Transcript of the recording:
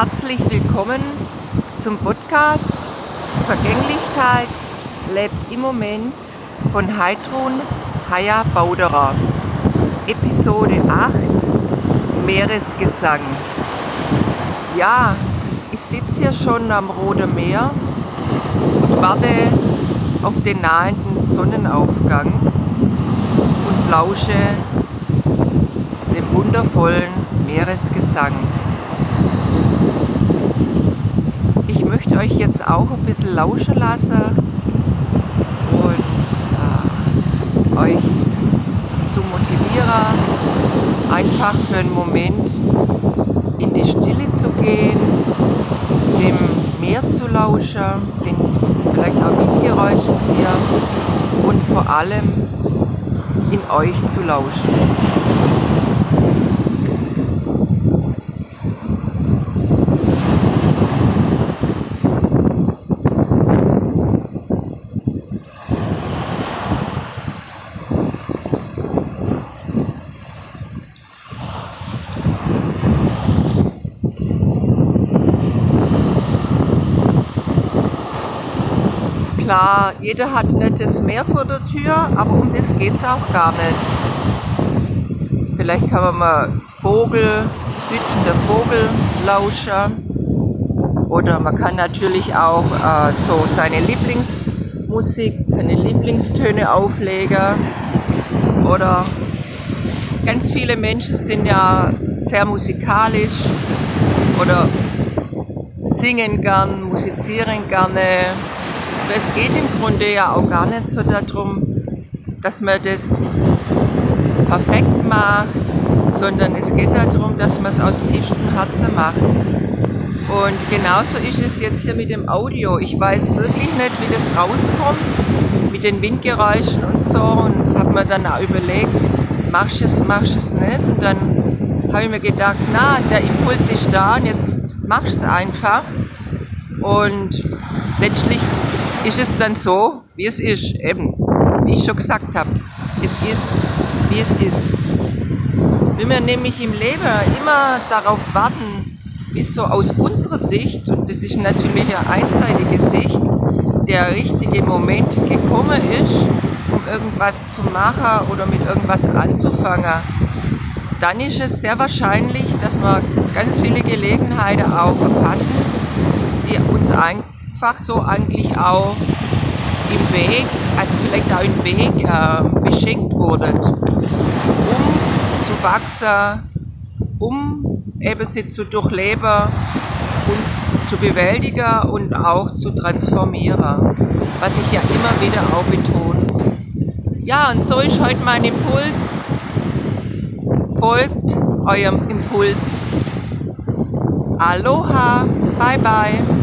herzlich willkommen zum Podcast Vergänglichkeit lebt im Moment von Heidrun Haya Bauderer. Episode 8 Meeresgesang. Ja, ich sitze hier schon am Roten Meer und warte auf den nahenden Sonnenaufgang und lausche dem wundervollen Meeresgesang. Ich möchte euch jetzt auch ein bisschen lauschen lassen und äh, euch zu motivieren, einfach für einen Moment in die Stille zu gehen, dem Meer zu lauschen, den vielleicht auch Windgeräuschen hier und vor allem in euch zu lauschen. Klar, jeder hat nettes Meer vor der Tür, aber um das geht es auch gar nicht. Vielleicht kann man mal Vogel, zwitschender Vogel lauschen. Oder man kann natürlich auch äh, so seine Lieblingsmusik, seine Lieblingstöne auflegen. Oder ganz viele Menschen sind ja sehr musikalisch oder singen gern, musizieren gerne aber es geht im Grunde ja auch gar nicht so darum, dass man das perfekt macht, sondern es geht darum, dass man es aus tiefstem Herzen macht. Und genauso ist es jetzt hier mit dem Audio. Ich weiß wirklich nicht, wie das rauskommt mit den Windgeräuschen und so und habe mir dann auch überlegt, machst es, machst es nicht? Und dann habe ich mir gedacht, na, der Impuls ist da und jetzt machst es einfach. Und letztlich ist es dann so, wie es ist. Eben, wie ich schon gesagt habe, es ist, wie es ist. Wenn wir nämlich im Leben immer darauf warten, bis so aus unserer Sicht, und das ist natürlich eine einseitige Sicht, der richtige Moment gekommen ist, um irgendwas zu machen oder mit irgendwas anzufangen, dann ist es sehr wahrscheinlich, dass wir ganz viele Gelegenheiten auch verpassen, die uns eigentlich einfach so eigentlich auch im Weg, also vielleicht auch im Weg äh, beschenkt wurdet, um zu wachsen, um eben sie zu durchleben und zu bewältigen und auch zu transformieren, was ich ja immer wieder auch betone. Ja, und so ist heute mein Impuls. Folgt eurem Impuls. Aloha, bye bye.